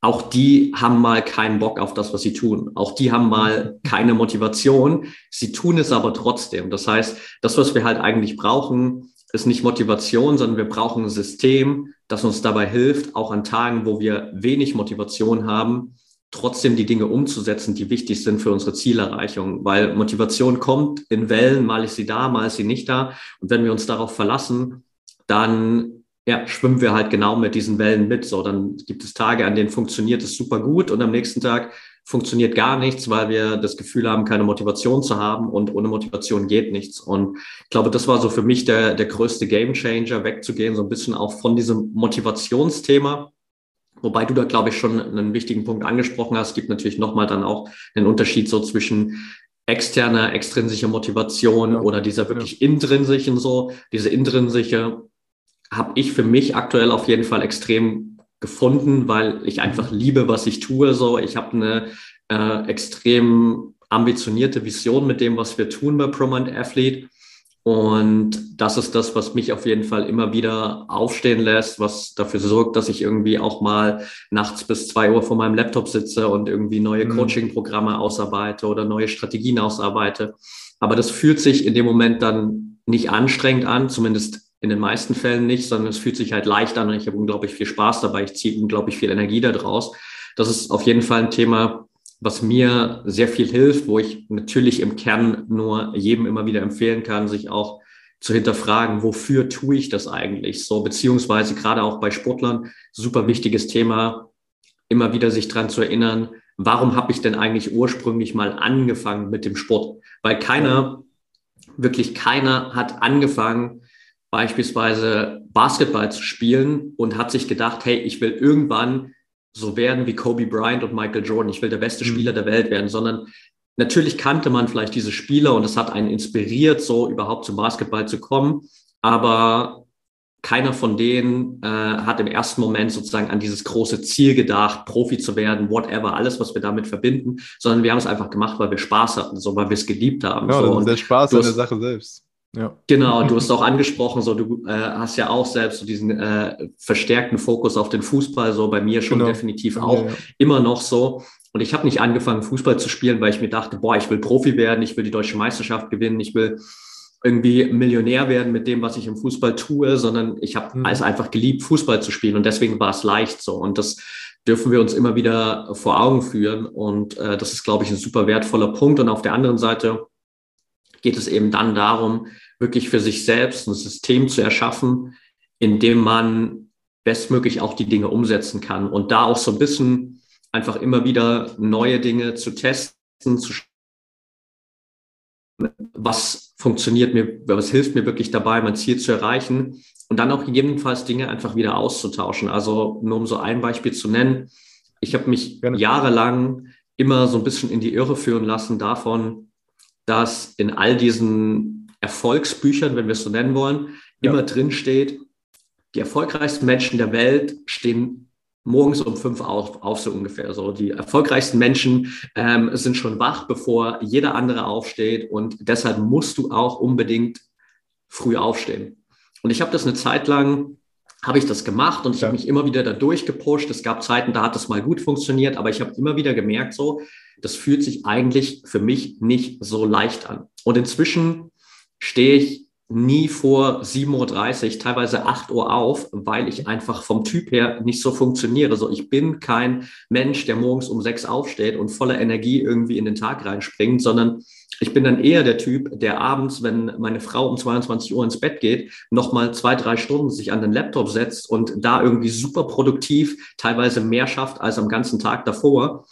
auch die haben mal keinen Bock auf das, was sie tun. Auch die haben mal keine Motivation. Sie tun es aber trotzdem. Das heißt, das, was wir halt eigentlich brauchen, ist nicht Motivation, sondern wir brauchen ein System, das uns dabei hilft, auch an Tagen, wo wir wenig Motivation haben, trotzdem die Dinge umzusetzen, die wichtig sind für unsere Zielerreichung. Weil Motivation kommt in Wellen, mal ist sie da, mal ist sie nicht da. Und wenn wir uns darauf verlassen, dann ja, schwimmen wir halt genau mit diesen Wellen mit. So, dann gibt es Tage, an denen funktioniert es super gut und am nächsten Tag funktioniert gar nichts, weil wir das Gefühl haben, keine Motivation zu haben und ohne Motivation geht nichts. Und ich glaube, das war so für mich der, der größte Gamechanger, wegzugehen, so ein bisschen auch von diesem Motivationsthema. Wobei du da, glaube ich, schon einen wichtigen Punkt angesprochen hast. Es gibt natürlich nochmal dann auch einen Unterschied so zwischen externer, extrinsischer Motivation ja. oder dieser wirklich ja. intrinsischen so. Diese intrinsische habe ich für mich aktuell auf jeden Fall extrem gefunden, weil ich einfach liebe, was ich tue. So, ich habe eine äh, extrem ambitionierte Vision mit dem, was wir tun bei Prominent Athlete. Und das ist das, was mich auf jeden Fall immer wieder aufstehen lässt, was dafür sorgt, dass ich irgendwie auch mal nachts bis zwei Uhr vor meinem Laptop sitze und irgendwie neue mhm. Coaching-Programme ausarbeite oder neue Strategien ausarbeite. Aber das fühlt sich in dem Moment dann nicht anstrengend an, zumindest in den meisten Fällen nicht, sondern es fühlt sich halt leicht an und ich habe unglaublich viel Spaß dabei. Ich ziehe unglaublich viel Energie daraus. Das ist auf jeden Fall ein Thema, was mir sehr viel hilft, wo ich natürlich im Kern nur jedem immer wieder empfehlen kann, sich auch zu hinterfragen, wofür tue ich das eigentlich so, beziehungsweise gerade auch bei Sportlern, super wichtiges Thema, immer wieder sich dran zu erinnern, warum habe ich denn eigentlich ursprünglich mal angefangen mit dem Sport? Weil keiner, wirklich keiner hat angefangen, beispielsweise Basketball zu spielen und hat sich gedacht, hey, ich will irgendwann so werden wie Kobe Bryant und Michael Jordan. Ich will der beste mhm. Spieler der Welt werden, sondern natürlich kannte man vielleicht diese Spieler und es hat einen inspiriert, so überhaupt zum Basketball zu kommen. Aber keiner von denen äh, hat im ersten Moment sozusagen an dieses große Ziel gedacht, Profi zu werden, whatever, alles, was wir damit verbinden, sondern wir haben es einfach gemacht, weil wir Spaß hatten, so weil wir es geliebt haben. Ja, so. das ist der Spaß an der Sache selbst. Ja. Genau, du hast auch angesprochen, so du äh, hast ja auch selbst so diesen äh, verstärkten Fokus auf den Fußball, so bei mir schon genau. definitiv auch ja, ja. immer noch so. Und ich habe nicht angefangen, Fußball zu spielen, weil ich mir dachte, boah, ich will Profi werden, ich will die deutsche Meisterschaft gewinnen, ich will irgendwie Millionär werden mit dem, was ich im Fußball tue, sondern ich habe mhm. es einfach geliebt, Fußball zu spielen und deswegen war es leicht so. Und das dürfen wir uns immer wieder vor Augen führen und äh, das ist, glaube ich, ein super wertvoller Punkt. Und auf der anderen Seite geht es eben dann darum, wirklich für sich selbst ein System zu erschaffen, in dem man bestmöglich auch die Dinge umsetzen kann und da auch so ein bisschen einfach immer wieder neue Dinge zu testen, zu was funktioniert mir, was hilft mir wirklich dabei, mein Ziel zu erreichen und dann auch gegebenenfalls Dinge einfach wieder auszutauschen. Also nur um so ein Beispiel zu nennen, ich habe mich Gerne. jahrelang immer so ein bisschen in die Irre führen lassen davon, dass in all diesen Erfolgsbüchern, wenn wir es so nennen wollen, ja. immer drin steht, die erfolgreichsten Menschen der Welt stehen morgens um fünf auf, auf so ungefähr. So die erfolgreichsten Menschen ähm, sind schon wach, bevor jeder andere aufsteht und deshalb musst du auch unbedingt früh aufstehen. Und ich habe das eine Zeit lang habe ich das gemacht und ich ja. habe mich immer wieder da durchgepusht. Es gab Zeiten, da hat das mal gut funktioniert, aber ich habe immer wieder gemerkt, so, das fühlt sich eigentlich für mich nicht so leicht an. Und inzwischen stehe ich nie vor 7.30 Uhr, teilweise 8 Uhr auf, weil ich einfach vom Typ her nicht so funktioniere. So, ich bin kein Mensch, der morgens um 6 aufsteht und voller Energie irgendwie in den Tag reinspringt, sondern ich bin dann eher der Typ, der abends, wenn meine Frau um 22 Uhr ins Bett geht, nochmal zwei, drei Stunden sich an den Laptop setzt und da irgendwie super produktiv, teilweise mehr schafft als am ganzen Tag davor.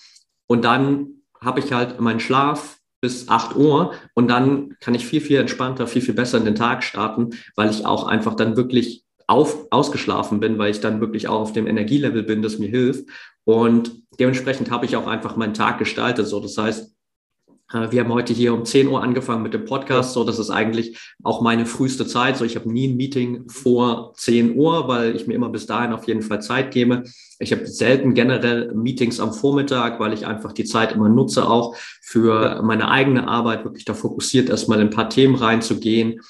Und dann habe ich halt meinen Schlaf, bis 8 Uhr und dann kann ich viel, viel entspannter, viel, viel besser in den Tag starten, weil ich auch einfach dann wirklich auf, ausgeschlafen bin, weil ich dann wirklich auch auf dem Energielevel bin, das mir hilft. Und dementsprechend habe ich auch einfach meinen Tag gestaltet. So, das heißt, wir haben heute hier um 10 Uhr angefangen mit dem Podcast. So, das ist eigentlich auch meine früheste Zeit. So, ich habe nie ein Meeting vor 10 Uhr, weil ich mir immer bis dahin auf jeden Fall Zeit gebe. Ich habe selten generell Meetings am Vormittag, weil ich einfach die Zeit immer nutze, auch für meine eigene Arbeit, wirklich da fokussiert erstmal in ein paar Themen reinzugehen.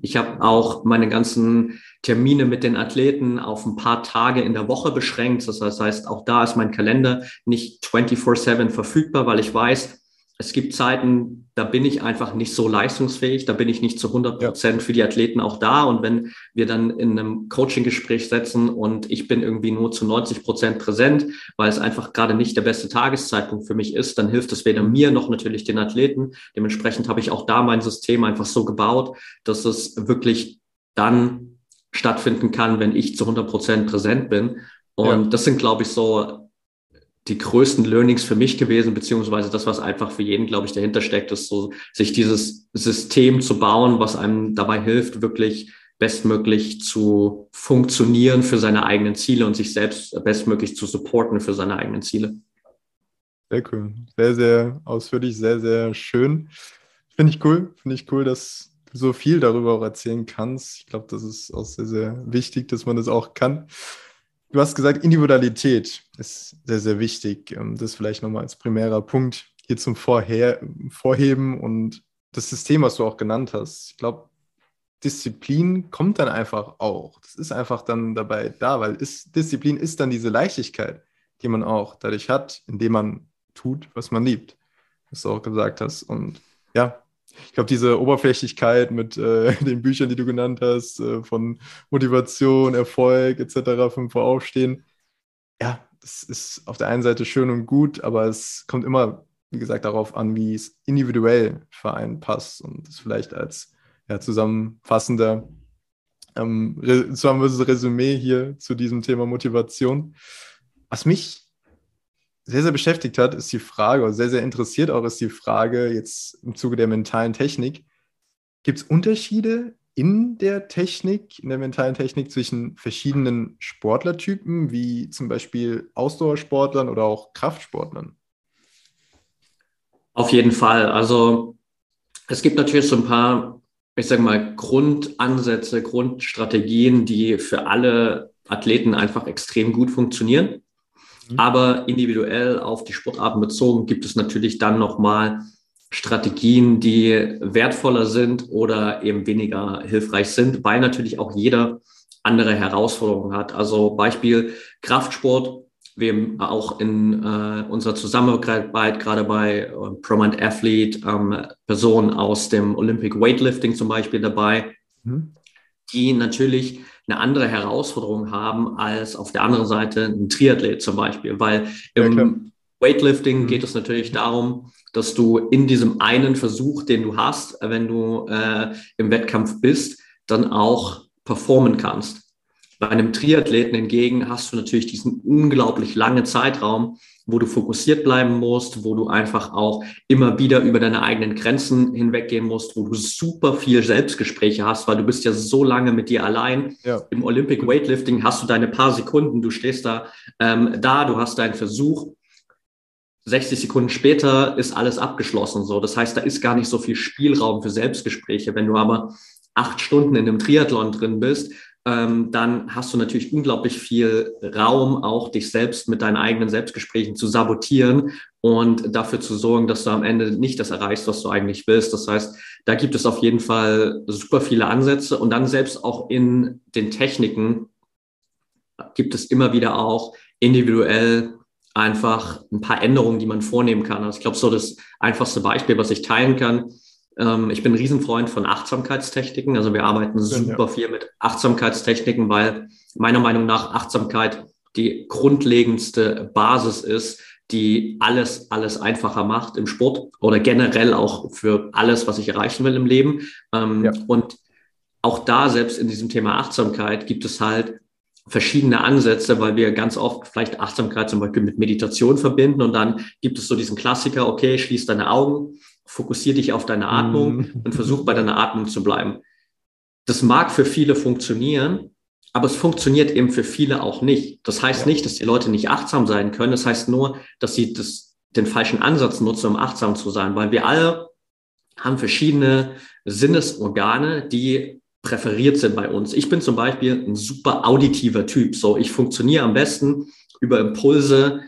Ich habe auch meine ganzen Termine mit den Athleten auf ein paar Tage in der Woche beschränkt. Das heißt, auch da ist mein Kalender nicht 24-7 verfügbar, weil ich weiß, es gibt Zeiten, da bin ich einfach nicht so leistungsfähig, da bin ich nicht zu 100 Prozent für die Athleten auch da. Und wenn wir dann in einem Coaching-Gespräch setzen und ich bin irgendwie nur zu 90 Prozent präsent, weil es einfach gerade nicht der beste Tageszeitpunkt für mich ist, dann hilft es weder mir noch natürlich den Athleten. Dementsprechend habe ich auch da mein System einfach so gebaut, dass es wirklich dann stattfinden kann, wenn ich zu 100 Prozent präsent bin. Und ja. das sind, glaube ich, so die größten Learnings für mich gewesen, beziehungsweise das, was einfach für jeden, glaube ich, dahinter steckt, ist so, sich dieses System zu bauen, was einem dabei hilft, wirklich bestmöglich zu funktionieren für seine eigenen Ziele und sich selbst bestmöglich zu supporten für seine eigenen Ziele. Sehr cool. Sehr, sehr ausführlich, sehr, sehr schön. Finde ich cool. Finde ich cool, dass du so viel darüber auch erzählen kannst. Ich glaube, das ist auch sehr, sehr wichtig, dass man das auch kann. Du hast gesagt, Individualität ist sehr, sehr wichtig. Ähm, das vielleicht nochmal als primärer Punkt hier zum Vorher Vorheben und das System, was du auch genannt hast. Ich glaube, Disziplin kommt dann einfach auch. Das ist einfach dann dabei da, weil ist, Disziplin ist dann diese Leichtigkeit, die man auch dadurch hat, indem man tut, was man liebt, was du auch gesagt hast. Und ja, ich glaube, diese Oberflächlichkeit mit äh, den Büchern, die du genannt hast, äh, von Motivation, Erfolg etc., vom Voraufstehen, ja, das ist auf der einen Seite schön und gut, aber es kommt immer, wie gesagt, darauf an, wie es individuell für einen passt und das vielleicht als ja, zusammenfassender ähm, zusammenfassendes Resümee hier zu diesem Thema Motivation. Was mich sehr, sehr beschäftigt hat, ist die Frage, oder sehr, sehr interessiert auch ist die Frage jetzt im Zuge der mentalen Technik. Gibt es Unterschiede in der Technik, in der mentalen Technik zwischen verschiedenen Sportlertypen, wie zum Beispiel Ausdauersportlern oder auch Kraftsportlern? Auf jeden Fall. Also es gibt natürlich so ein paar, ich sage mal, Grundansätze, Grundstrategien, die für alle Athleten einfach extrem gut funktionieren. Mhm. Aber individuell auf die Sportarten bezogen gibt es natürlich dann nochmal Strategien, die wertvoller sind oder eben weniger hilfreich sind, weil natürlich auch jeder andere Herausforderungen hat. Also Beispiel Kraftsport. Wir haben auch in äh, unserer Zusammenarbeit gerade bei äh, Prominent Athlete ähm, Personen aus dem Olympic Weightlifting zum Beispiel dabei, mhm. die natürlich eine andere Herausforderung haben als auf der anderen Seite ein Triathlet zum Beispiel, weil im ja, Weightlifting mhm. geht es natürlich darum, dass du in diesem einen Versuch, den du hast, wenn du äh, im Wettkampf bist, dann auch performen kannst. Bei einem Triathleten hingegen hast du natürlich diesen unglaublich langen Zeitraum, wo du fokussiert bleiben musst, wo du einfach auch immer wieder über deine eigenen Grenzen hinweggehen musst, wo du super viel Selbstgespräche hast, weil du bist ja so lange mit dir allein. Ja. Im Olympic Weightlifting hast du deine paar Sekunden, du stehst da, ähm, da, du hast deinen Versuch 60 Sekunden später ist alles abgeschlossen. So, das heißt, da ist gar nicht so viel Spielraum für Selbstgespräche. Wenn du aber acht Stunden in einem Triathlon drin bist, ähm, dann hast du natürlich unglaublich viel Raum, auch dich selbst mit deinen eigenen Selbstgesprächen zu sabotieren und dafür zu sorgen, dass du am Ende nicht das erreichst, was du eigentlich willst. Das heißt, da gibt es auf jeden Fall super viele Ansätze und dann selbst auch in den Techniken gibt es immer wieder auch individuell einfach ein paar Änderungen, die man vornehmen kann. Also ich glaube, so das einfachste Beispiel, was ich teilen kann, ähm, ich bin ein Riesenfreund von Achtsamkeitstechniken. Also wir arbeiten super viel mit Achtsamkeitstechniken, weil meiner Meinung nach Achtsamkeit die grundlegendste Basis ist, die alles, alles einfacher macht im Sport oder generell auch für alles, was ich erreichen will im Leben. Ähm, ja. Und auch da, selbst in diesem Thema Achtsamkeit, gibt es halt verschiedene Ansätze, weil wir ganz oft vielleicht Achtsamkeit zum Beispiel mit Meditation verbinden und dann gibt es so diesen Klassiker, okay, schließ deine Augen, fokussier dich auf deine Atmung mm. und versuch bei deiner Atmung zu bleiben. Das mag für viele funktionieren, aber es funktioniert eben für viele auch nicht. Das heißt ja. nicht, dass die Leute nicht achtsam sein können. Das heißt nur, dass sie das, den falschen Ansatz nutzen, um achtsam zu sein, weil wir alle haben verschiedene Sinnesorgane, die präferiert sind bei uns. Ich bin zum Beispiel ein super auditiver Typ. So, ich funktioniere am besten über Impulse,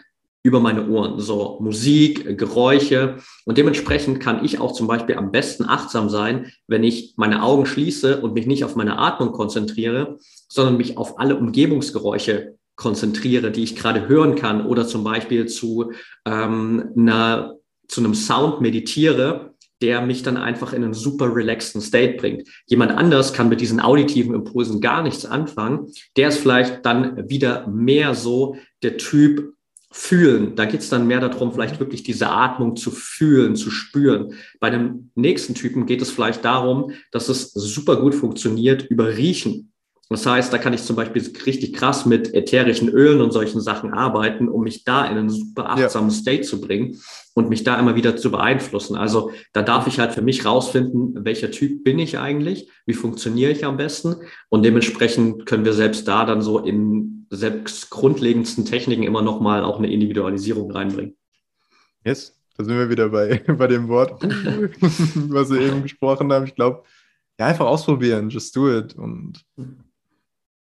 über meine Ohren. So Musik, Geräusche. Und dementsprechend kann ich auch zum Beispiel am besten achtsam sein, wenn ich meine Augen schließe und mich nicht auf meine Atmung konzentriere, sondern mich auf alle Umgebungsgeräusche konzentriere, die ich gerade hören kann oder zum Beispiel zu, ähm, einer, zu einem Sound meditiere der mich dann einfach in einen super relaxten State bringt. Jemand anders kann mit diesen auditiven Impulsen gar nichts anfangen. Der ist vielleicht dann wieder mehr so der Typ fühlen. Da geht es dann mehr darum, vielleicht wirklich diese Atmung zu fühlen, zu spüren. Bei dem nächsten Typen geht es vielleicht darum, dass es super gut funktioniert über Riechen. Das heißt, da kann ich zum Beispiel richtig krass mit ätherischen Ölen und solchen Sachen arbeiten, um mich da in einen super achtsamen ja. State zu bringen und mich da immer wieder zu beeinflussen. Also da darf ich halt für mich rausfinden, welcher Typ bin ich eigentlich, wie funktioniere ich am besten und dementsprechend können wir selbst da dann so in selbst grundlegendsten Techniken immer noch mal auch eine Individualisierung reinbringen. Yes, da sind wir wieder bei, bei dem Wort, was wir eben gesprochen haben. Ich glaube, ja, einfach ausprobieren, just do it und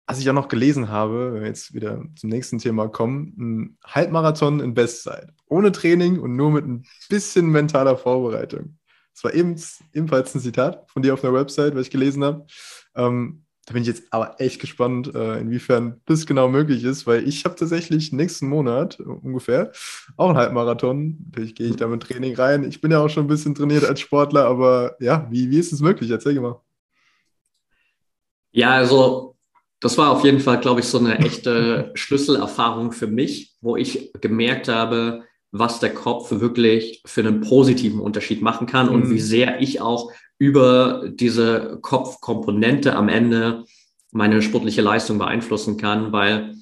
was ich auch noch gelesen habe, wenn wir jetzt wieder zum nächsten Thema kommen, ein Halbmarathon in Bestzeit. Ohne Training und nur mit ein bisschen mentaler Vorbereitung. Das war eben, ebenfalls ein Zitat von dir auf der Website, was ich gelesen habe. Ähm, da bin ich jetzt aber echt gespannt, äh, inwiefern das genau möglich ist, weil ich habe tatsächlich nächsten Monat ungefähr auch einen Halbmarathon. Natürlich gehe ich da mit Training rein. Ich bin ja auch schon ein bisschen trainiert als Sportler, aber ja, wie, wie ist es möglich? Erzähl mal. Ja, also das war auf jeden Fall, glaube ich, so eine echte Schlüsselerfahrung für mich, wo ich gemerkt habe, was der Kopf wirklich für einen positiven Unterschied machen kann mhm. und wie sehr ich auch über diese Kopfkomponente am Ende meine sportliche Leistung beeinflussen kann, weil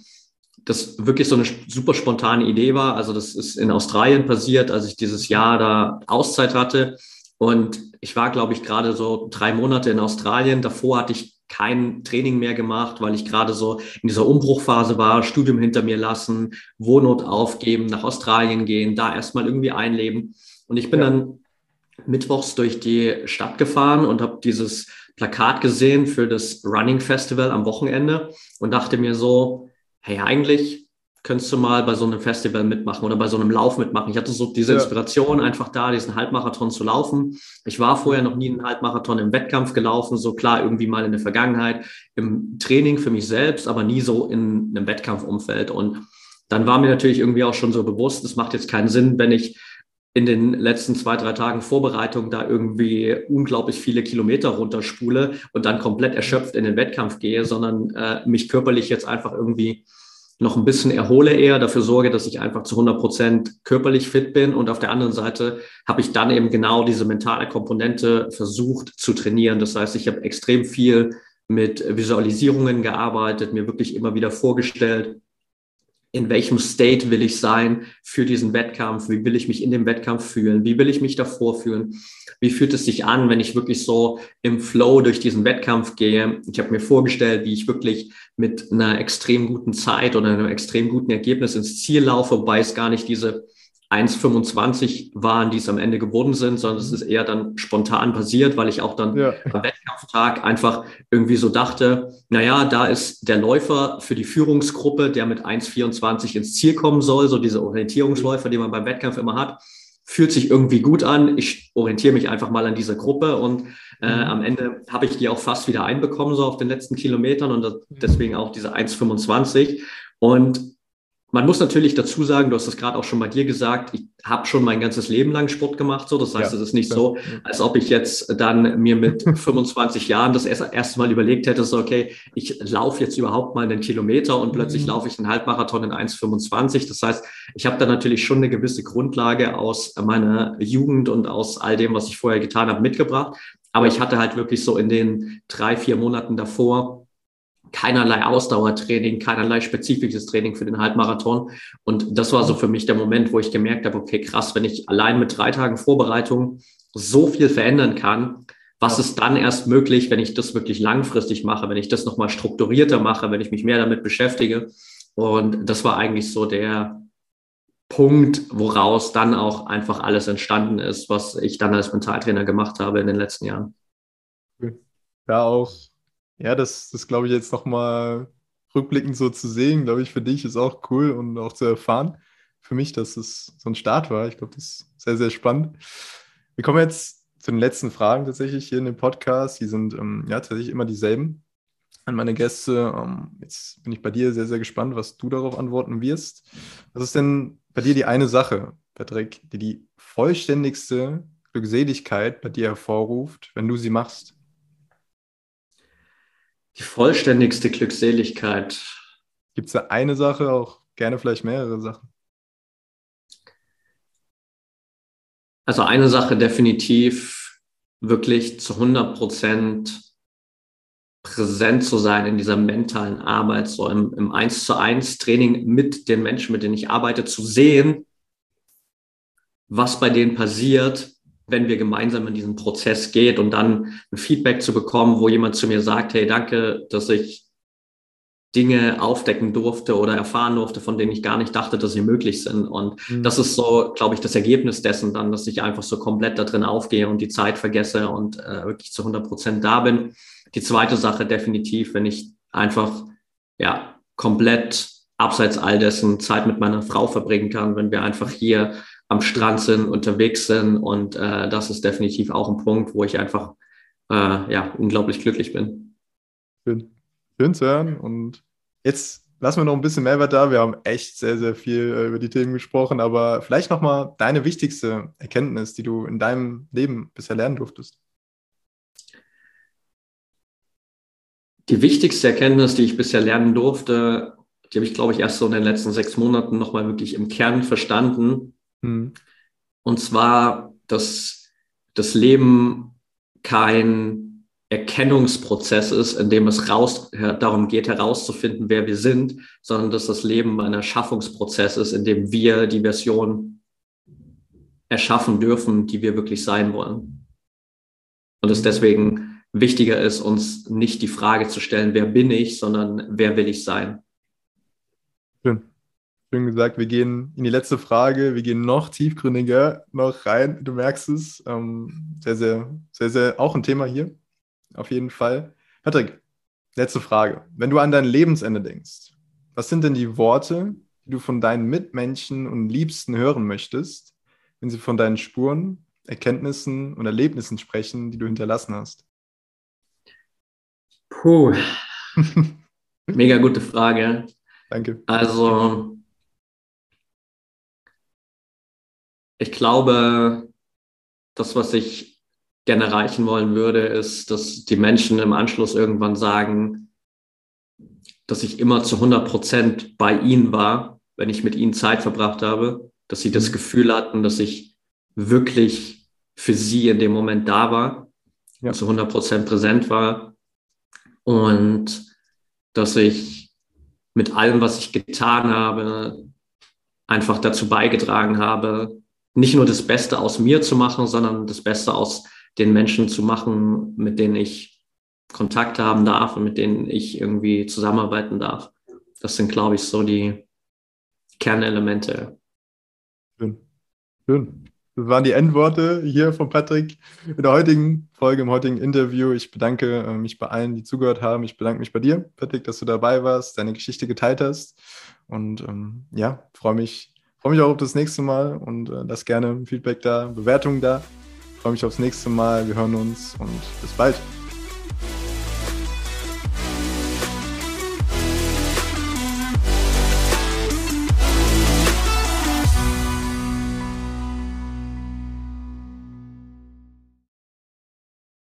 das wirklich so eine super spontane Idee war. Also das ist in Australien passiert, als ich dieses Jahr da Auszeit hatte. Und ich war, glaube ich, gerade so drei Monate in Australien. Davor hatte ich kein Training mehr gemacht, weil ich gerade so in dieser Umbruchphase war, Studium hinter mir lassen, Wohnort aufgeben, nach Australien gehen, da erstmal irgendwie einleben. Und ich bin ja. dann mittwochs durch die Stadt gefahren und habe dieses Plakat gesehen für das Running Festival am Wochenende und dachte mir so, hey, eigentlich könntest du mal bei so einem Festival mitmachen oder bei so einem Lauf mitmachen. Ich hatte so diese Inspiration einfach da, diesen Halbmarathon zu laufen. Ich war vorher noch nie einen Halbmarathon im Wettkampf gelaufen, so klar irgendwie mal in der Vergangenheit im Training für mich selbst, aber nie so in einem Wettkampfumfeld. Und dann war mir natürlich irgendwie auch schon so bewusst, es macht jetzt keinen Sinn, wenn ich in den letzten zwei, drei Tagen Vorbereitung da irgendwie unglaublich viele Kilometer runterspule und dann komplett erschöpft in den Wettkampf gehe, sondern äh, mich körperlich jetzt einfach irgendwie noch ein bisschen erhole eher, dafür sorge, dass ich einfach zu 100 Prozent körperlich fit bin. Und auf der anderen Seite habe ich dann eben genau diese mentale Komponente versucht zu trainieren. Das heißt, ich habe extrem viel mit Visualisierungen gearbeitet, mir wirklich immer wieder vorgestellt, in welchem State will ich sein für diesen Wettkampf, wie will ich mich in dem Wettkampf fühlen, wie will ich mich davor fühlen, wie fühlt es sich an, wenn ich wirklich so im Flow durch diesen Wettkampf gehe. Ich habe mir vorgestellt, wie ich wirklich mit einer extrem guten Zeit oder einem extrem guten Ergebnis ins Ziel laufe, wobei es gar nicht diese 1,25 waren, die es am Ende geworden sind, sondern es ist eher dann spontan passiert, weil ich auch dann ja. am Wettkampftag einfach irgendwie so dachte, naja, da ist der Läufer für die Führungsgruppe, der mit 1,24 ins Ziel kommen soll, so diese Orientierungsläufer, die man beim Wettkampf immer hat, fühlt sich irgendwie gut an. Ich orientiere mich einfach mal an dieser Gruppe und äh, mhm. am Ende habe ich die auch fast wieder einbekommen, so auf den letzten Kilometern und das, mhm. deswegen auch diese 1,25. Und man muss natürlich dazu sagen, du hast es gerade auch schon bei dir gesagt, ich habe schon mein ganzes Leben lang Sport gemacht. So. Das heißt, ja, es ist nicht so, als ob ich jetzt dann mir mit 25 Jahren das erste, erste Mal überlegt hätte, so, okay, ich laufe jetzt überhaupt mal einen Kilometer und plötzlich mhm. laufe ich einen Halbmarathon in 1,25. Das heißt, ich habe da natürlich schon eine gewisse Grundlage aus meiner Jugend und aus all dem, was ich vorher getan habe, mitgebracht. Aber ich hatte halt wirklich so in den drei, vier Monaten davor keinerlei Ausdauertraining, keinerlei spezifisches Training für den Halbmarathon. Und das war so für mich der Moment, wo ich gemerkt habe, okay, krass, wenn ich allein mit drei Tagen Vorbereitung so viel verändern kann, was ist dann erst möglich, wenn ich das wirklich langfristig mache, wenn ich das nochmal strukturierter mache, wenn ich mich mehr damit beschäftige? Und das war eigentlich so der Punkt, woraus dann auch einfach alles entstanden ist, was ich dann als Mentaltrainer gemacht habe in den letzten Jahren. Ja, auch ja, das, das glaube ich jetzt nochmal rückblickend so zu sehen, glaube ich, für dich ist auch cool und auch zu erfahren. Für mich, dass es so ein Start war. Ich glaube, das ist sehr, sehr spannend. Wir kommen jetzt zu den letzten Fragen tatsächlich hier in dem Podcast. Die sind ähm, ja tatsächlich immer dieselben an meine Gäste. Ähm, jetzt bin ich bei dir sehr, sehr gespannt, was du darauf antworten wirst. Was ist denn bei dir die eine Sache, Patrick, die die vollständigste Glückseligkeit bei dir hervorruft, wenn du sie machst? Die vollständigste Glückseligkeit. Gibt es da eine Sache, auch gerne vielleicht mehrere Sachen? Also eine Sache definitiv wirklich zu 100 Prozent präsent zu sein in dieser mentalen Arbeit, so im, im 1 zu 1 Training mit den Menschen, mit denen ich arbeite, zu sehen, was bei denen passiert, wenn wir gemeinsam in diesen Prozess geht und dann ein Feedback zu bekommen, wo jemand zu mir sagt, hey, danke, dass ich Dinge aufdecken durfte oder erfahren durfte, von denen ich gar nicht dachte, dass sie möglich sind. Und mhm. das ist so, glaube ich, das Ergebnis dessen dann, dass ich einfach so komplett da drin aufgehe und die Zeit vergesse und äh, wirklich zu 100 Prozent da bin. Die zweite Sache definitiv, wenn ich einfach, ja, komplett abseits all dessen Zeit mit meiner Frau verbringen kann, wenn wir einfach hier am Strand sind, unterwegs sind. Und äh, das ist definitiv auch ein Punkt, wo ich einfach äh, ja, unglaublich glücklich bin. Schön. Schön zu hören. Und jetzt lassen wir noch ein bisschen Mehrwert da. Wir haben echt sehr, sehr viel äh, über die Themen gesprochen, aber vielleicht nochmal deine wichtigste Erkenntnis, die du in deinem Leben bisher lernen durftest. Die wichtigste Erkenntnis, die ich bisher lernen durfte, die habe ich, glaube ich, erst so in den letzten sechs Monaten nochmal wirklich im Kern verstanden. Mhm. Und zwar, dass das Leben kein Erkennungsprozess ist, in dem es raus, darum geht, herauszufinden, wer wir sind, sondern dass das Leben ein Erschaffungsprozess ist, in dem wir die Version erschaffen dürfen, die wir wirklich sein wollen. Und es deswegen wichtiger ist, uns nicht die Frage zu stellen, wer bin ich, sondern wer will ich sein. Schön. Schön gesagt, wir gehen in die letzte Frage, wir gehen noch tiefgründiger noch rein. Du merkst es. Ähm, sehr, sehr, sehr, sehr auch ein Thema hier auf jeden Fall. Patrick, letzte Frage. Wenn du an dein Lebensende denkst, was sind denn die Worte, die du von deinen Mitmenschen und Liebsten hören möchtest, wenn sie von deinen Spuren, Erkenntnissen und Erlebnissen sprechen, die du hinterlassen hast? Puh. Mega gute Frage. Danke. Also, ich glaube, das, was ich gerne erreichen wollen würde, ist, dass die Menschen im Anschluss irgendwann sagen, dass ich immer zu 100 Prozent bei ihnen war, wenn ich mit ihnen Zeit verbracht habe, dass sie das mhm. Gefühl hatten, dass ich wirklich für sie in dem Moment da war, ja. zu 100 Prozent präsent war und dass ich mit allem, was ich getan habe, einfach dazu beigetragen habe, nicht nur das Beste aus mir zu machen, sondern das Beste aus den Menschen zu machen, mit denen ich Kontakt haben darf und mit denen ich irgendwie zusammenarbeiten darf. Das sind, glaube ich, so die Kernelemente. Schön. Schön. Das waren die Endworte hier von Patrick in der heutigen Folge, im heutigen Interview. Ich bedanke äh, mich bei allen, die zugehört haben. Ich bedanke mich bei dir, Patrick, dass du dabei warst, deine Geschichte geteilt hast. Und ähm, ja, freue mich, freue mich auch auf das nächste Mal und äh, lass gerne Feedback da, Bewertungen da freue mich aufs nächste Mal. Wir hören uns und bis bald.